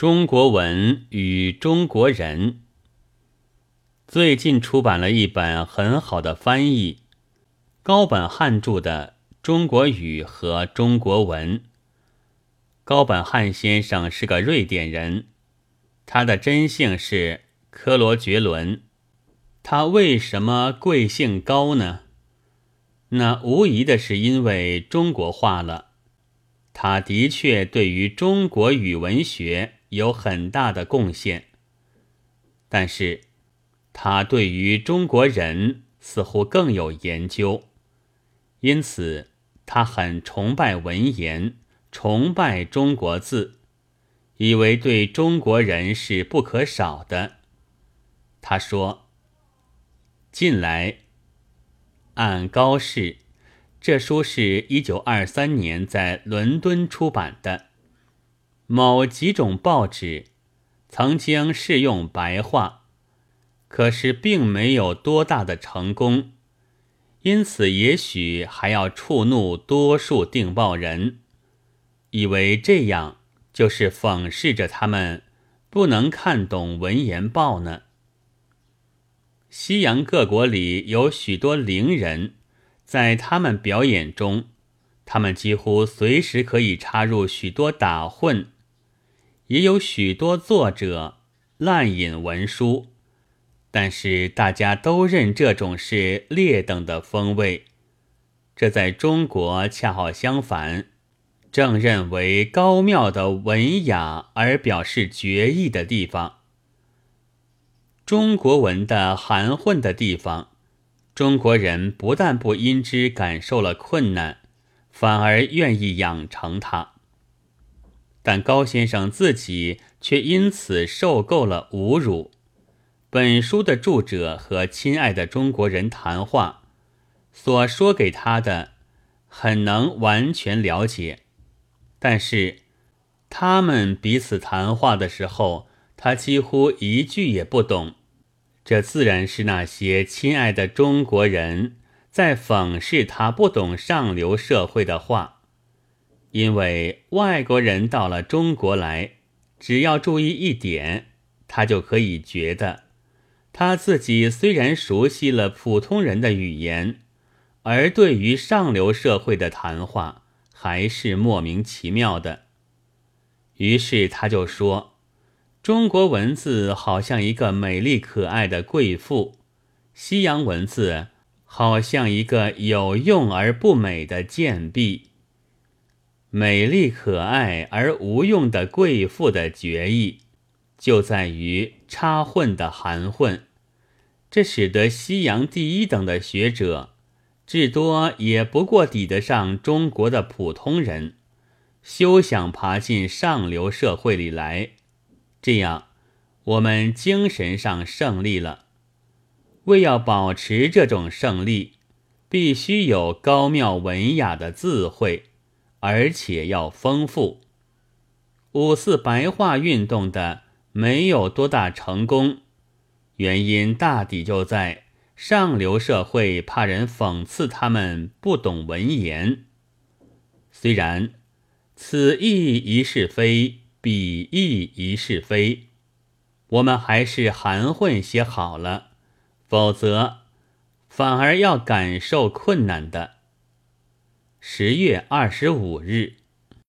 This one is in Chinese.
中国文与中国人最近出版了一本很好的翻译，高本汉著的《中国语和中国文》。高本汉先生是个瑞典人，他的真姓是科罗觉伦。他为什么贵姓高呢？那无疑的是因为中国化了。他的确对于中国语文学有很大的贡献，但是他对于中国人似乎更有研究，因此他很崇拜文言，崇拜中国字，以为对中国人是不可少的。他说：“近来按高氏。”这书是一九二三年在伦敦出版的。某几种报纸曾经试用白话，可是并没有多大的成功，因此也许还要触怒多数订报人，以为这样就是讽刺着他们不能看懂文言报呢。西洋各国里有许多伶人。在他们表演中，他们几乎随时可以插入许多打混，也有许多作者滥引文书，但是大家都认这种是劣等的风味。这在中国恰好相反，正认为高妙的文雅而表示绝意的地方。中国文的含混的地方。中国人不但不因之感受了困难，反而愿意养成它。但高先生自己却因此受够了侮辱。本书的著者和亲爱的中国人谈话，所说给他的，很能完全了解。但是他们彼此谈话的时候，他几乎一句也不懂。这自然是那些亲爱的中国人在讽刺他不懂上流社会的话，因为外国人到了中国来，只要注意一点，他就可以觉得，他自己虽然熟悉了普通人的语言，而对于上流社会的谈话还是莫名其妙的。于是他就说。中国文字好像一个美丽可爱的贵妇，西洋文字好像一个有用而不美的贱婢。美丽可爱而无用的贵妇的决意，就在于插混的含混，这使得西洋第一等的学者，至多也不过抵得上中国的普通人，休想爬进上流社会里来。这样，我们精神上胜利了。为要保持这种胜利，必须有高妙文雅的智慧，而且要丰富。五四白话运动的没有多大成功，原因大抵就在上流社会怕人讽刺他们不懂文言。虽然此亦一是非。彼意一是非，我们还是含混些好了，否则反而要感受困难的。十月二十五日。